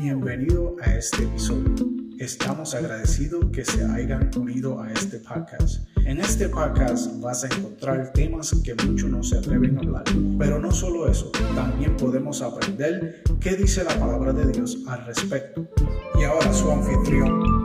Bienvenido a este episodio. Estamos agradecidos que se hayan unido a este podcast. En este podcast vas a encontrar temas que muchos no se atreven a hablar. Pero no solo eso, también podemos aprender qué dice la palabra de Dios al respecto. Y ahora su anfitrión,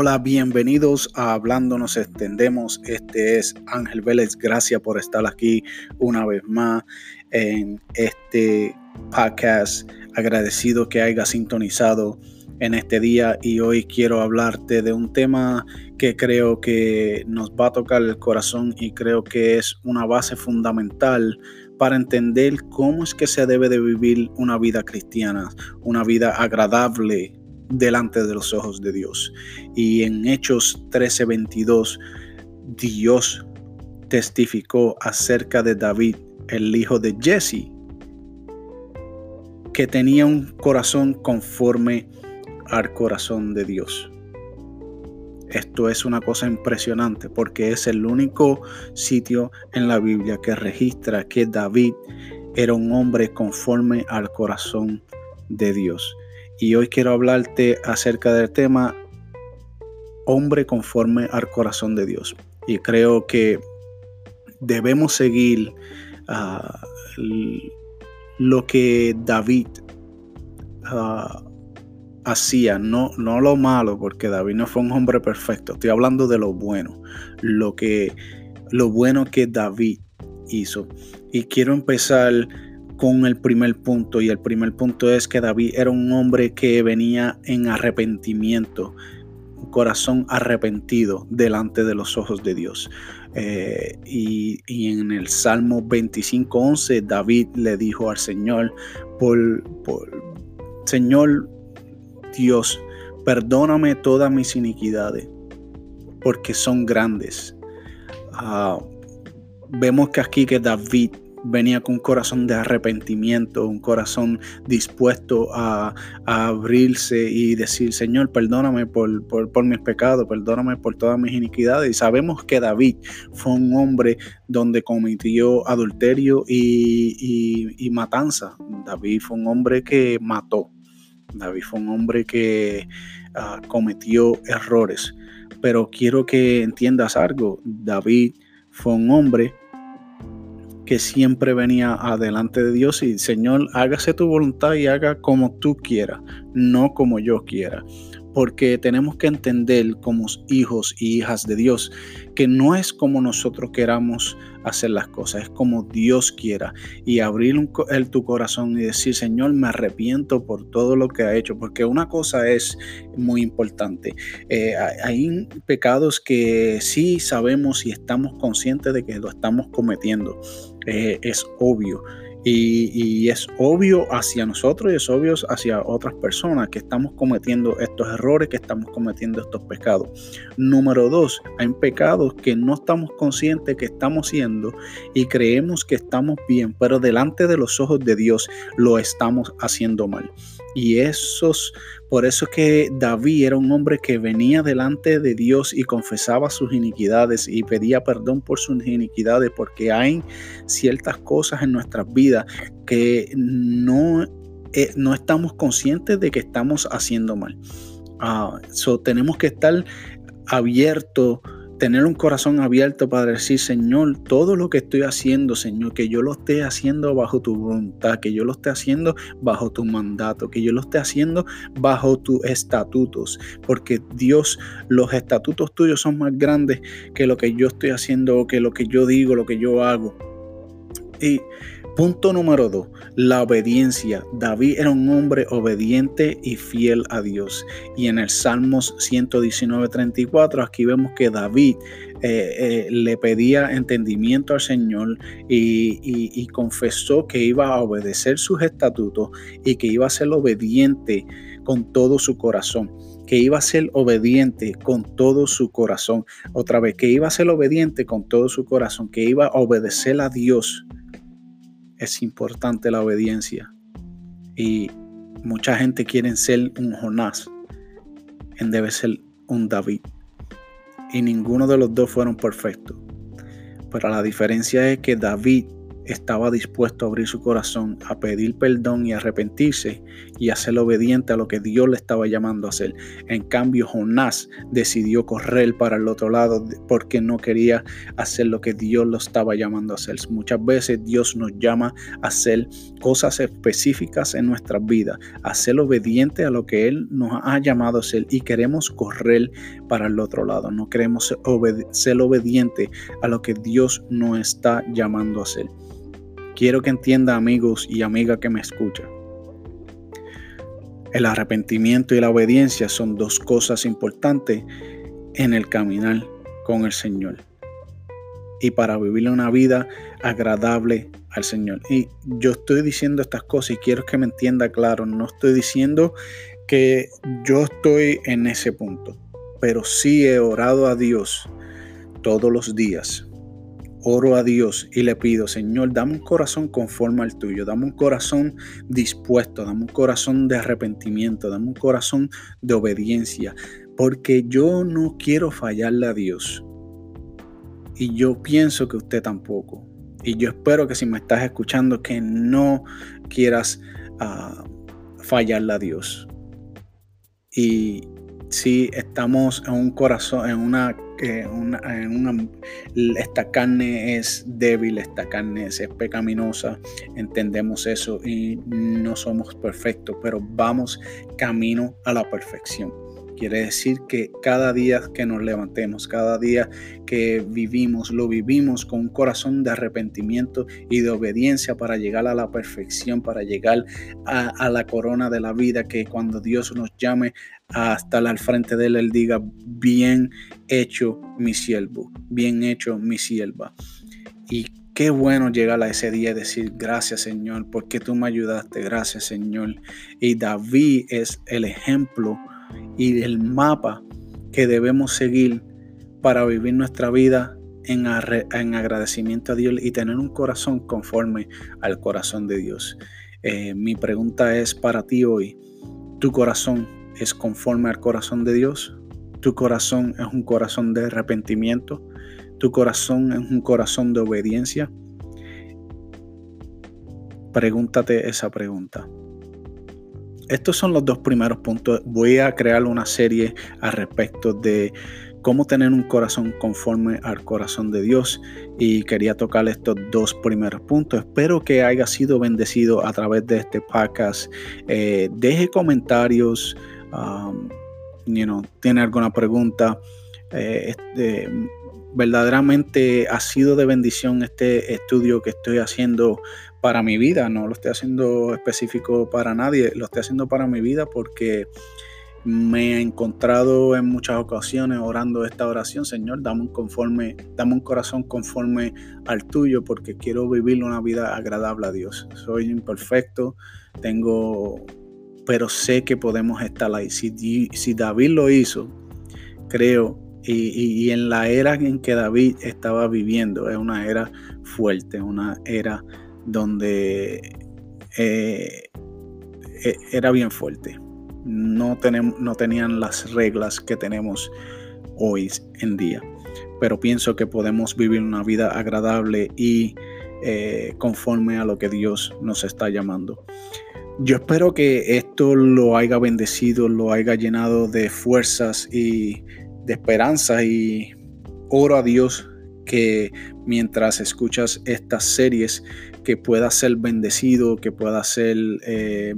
Hola, bienvenidos a Hablando nos extendemos. Este es Ángel Vélez. Gracias por estar aquí una vez más en este podcast. Agradecido que haya sintonizado en este día y hoy quiero hablarte de un tema que creo que nos va a tocar el corazón y creo que es una base fundamental para entender cómo es que se debe de vivir una vida cristiana, una vida agradable delante de los ojos de Dios. Y en Hechos 13:22, Dios testificó acerca de David, el hijo de Jesse, que tenía un corazón conforme al corazón de Dios. Esto es una cosa impresionante porque es el único sitio en la Biblia que registra que David era un hombre conforme al corazón de Dios y hoy quiero hablarte acerca del tema hombre conforme al corazón de Dios. Y creo que debemos seguir ah, lo que David ah, hacía, no, no lo malo, porque David no fue un hombre perfecto, estoy hablando de lo bueno, lo, que, lo bueno que David hizo. Y quiero empezar con el primer punto y el primer punto es que David era un hombre que venía en arrepentimiento, un corazón arrepentido delante de los ojos de Dios. Eh, y, en el Salmo 25.11 David le dijo al Señor, por, Señor Dios, perdóname todas mis iniquidades, porque son grandes. Ah, vemos que aquí que David venía con un corazón de arrepentimiento, un corazón dispuesto a, abrirse y decir, Señor, perdóname por, por, mis pecados, perdóname por todas mis iniquidades. Y sabemos que David fue un hombre donde cometió adulterio y, matanza. David fue un hombre que mató. David fue un hombre que ah, cometió errores. Pero quiero que entiendas algo. David fue un hombre que siempre venía adelante de Dios y Señor, hágase tu voluntad y haga como tú quieras, no como yo quiera porque tenemos que entender como hijos y hijas de Dios que no es como nosotros queramos hacer las cosas, es como Dios quiera. Y abrir el, tu corazón y decir, Señor, me arrepiento por todo lo que ha hecho, porque una cosa es muy importante, eh, hay pecados que sí sabemos y estamos conscientes de que lo estamos cometiendo, eh, es obvio. Y, es obvio hacia nosotros y es obvio hacia otras personas que estamos cometiendo estos errores, que estamos cometiendo estos pecados. Número dos, hay pecados que no estamos conscientes que estamos haciendo y creemos que estamos bien, pero delante de los ojos de Dios lo estamos haciendo mal. Y esos, por eso que David era un hombre que venía delante de Dios y confesaba sus iniquidades y pedía perdón por sus iniquidades, porque hay ciertas cosas en nuestras vidas que no, eh, no estamos conscientes de que estamos haciendo mal. Uh, tenemos que estar abiertos tener un corazón abierto para decir, Señor, todo lo que estoy haciendo, Señor, que yo lo esté haciendo bajo tu voluntad, que yo lo esté haciendo bajo tu mandato, que yo lo esté haciendo bajo tus estatutos, porque Dios, los estatutos tuyos son más grandes que lo que yo estoy haciendo, que lo que yo digo, lo que yo hago. Y Punto número dos, la obediencia. David era un hombre obediente y fiel a Dios. Y en el Salmos 119, 34, aquí vemos que David eh, eh, le pedía entendimiento al Señor y, y, confesó que iba a obedecer sus estatutos y que iba a ser obediente con todo su corazón que iba a ser obediente con todo su corazón. Otra vez, que iba a ser obediente con todo su corazón, que iba a obedecer a Dios es importante la obediencia. Y mucha gente quiere ser un Jonás. en debe ser un David. Y ninguno de los dos fueron perfectos. Pero la diferencia es que David estaba dispuesto a abrir su corazón, a pedir perdón y arrepentirse y a ser obediente a lo que Dios le estaba llamando a hacer. En cambio, Jonás decidió correr para el otro lado porque no quería hacer lo que Dios lo estaba llamando a hacer. Muchas veces Dios nos llama a hacer cosas específicas en nuestras vidas, a ser obediente a lo que Él nos ha llamado a hacer y queremos correr para el otro lado. No queremos ser, obediente a lo que Dios nos está llamando a hacer. Quiero que entienda amigos y amigas que me escuchan. El arrepentimiento y la obediencia son dos cosas importantes en el caminar con el Señor y para vivir una vida agradable al Señor. Y yo estoy diciendo estas cosas y quiero que me entienda claro, no estoy diciendo que yo estoy en ese punto, pero sí he orado a Dios todos los días oro a Dios y le pido, Señor, dame un corazón conforme al tuyo, dame un corazón dispuesto, dame un corazón de arrepentimiento, dame un corazón de obediencia, porque yo no quiero fallarle a Dios. Y yo pienso que usted tampoco. Y yo espero que si me estás escuchando, que no quieras ah, fallarle a Dios. Y si estamos en un corazón, en una que una, esta carne es débil, esta carne es, pecaminosa, entendemos eso y no somos perfectos, pero vamos camino a la perfección. Quiere decir que cada día que nos levantemos, cada día que vivimos, lo vivimos con un corazón de arrepentimiento y de obediencia para llegar a la perfección, para llegar a, la corona de la vida, que cuando Dios nos llame a estar al frente de Él, Él diga, bien hecho mi siervo, bien hecho mi sierva. Y qué bueno llegar a ese día y decir gracias Señor, porque tú me ayudaste, gracias Señor. Y David es el ejemplo y el mapa que debemos seguir para vivir nuestra vida en, agradecimiento a Dios y tener un corazón conforme al corazón de Dios. Eh, mi pregunta es para ti hoy, ¿tu corazón es conforme al corazón de Dios? ¿Tu corazón es un corazón de arrepentimiento? ¿Tu corazón es un corazón de obediencia? Pregúntate esa pregunta. Estos son los dos primeros puntos. Voy a crear una serie al respecto de cómo tener un corazón conforme al corazón de Dios y quería tocar estos dos primeros puntos. Espero que haya sido bendecido a través de este podcast. Eh, deje comentarios, um, tiene alguna pregunta. Eh, este, verdaderamente ha sido de bendición este estudio que estoy haciendo para mi vida, no lo estoy haciendo específico para nadie, lo estoy haciendo para mi vida porque me he encontrado en muchas ocasiones orando esta oración, Señor, dame un conforme, dame un corazón conforme al tuyo porque quiero vivir una vida agradable a Dios. Soy imperfecto, tengo pero sé que podemos estar ahí. Si, si David lo hizo, creo y, en la era en que David estaba viviendo, es una era fuerte, una era donde eh, e, era bien fuerte. No, tenemos, no tenían las reglas que tenemos hoy en día. Pero pienso que podemos vivir una vida agradable y eh, conforme a lo que Dios nos está llamando. Yo espero que esto lo haya bendecido, lo haya llenado de fuerzas y de esperanza y oro a Dios que mientras escuchas estas series que pueda ser bendecido, que pueda ser eh,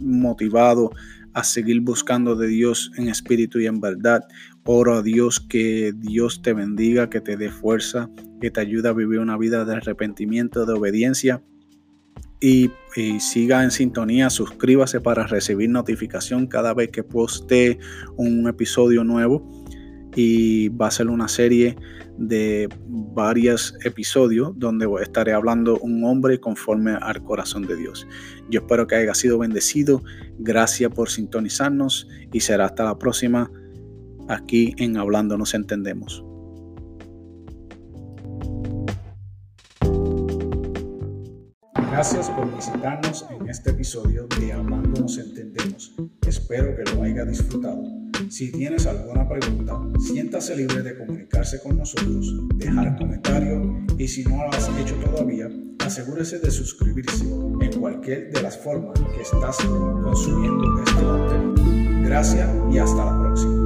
motivado a seguir buscando de Dios en espíritu y en verdad. Oro a Dios que Dios te bendiga, que te dé fuerza, que te ayude a vivir una vida de arrepentimiento, de obediencia y, siga en sintonía, suscríbase para recibir notificación cada vez que poste un episodio nuevo y va a ser una serie de varios episodios donde estaré hablando un hombre conforme al corazón de Dios. Yo espero que haya sido bendecido. Gracias por sintonizarnos y será hasta la próxima aquí en Hablando nos entendemos. Gracias por visitarnos en este episodio de Hablando nos entendemos. Espero que lo haya disfrutado. Si tienes alguna pregunta, siéntase libre de comunicarse con nosotros, dejar comentario y si no lo has hecho todavía, asegúrese de suscribirse en cualquier de las formas que estás consumiendo este contenido. Gracias y hasta la próxima.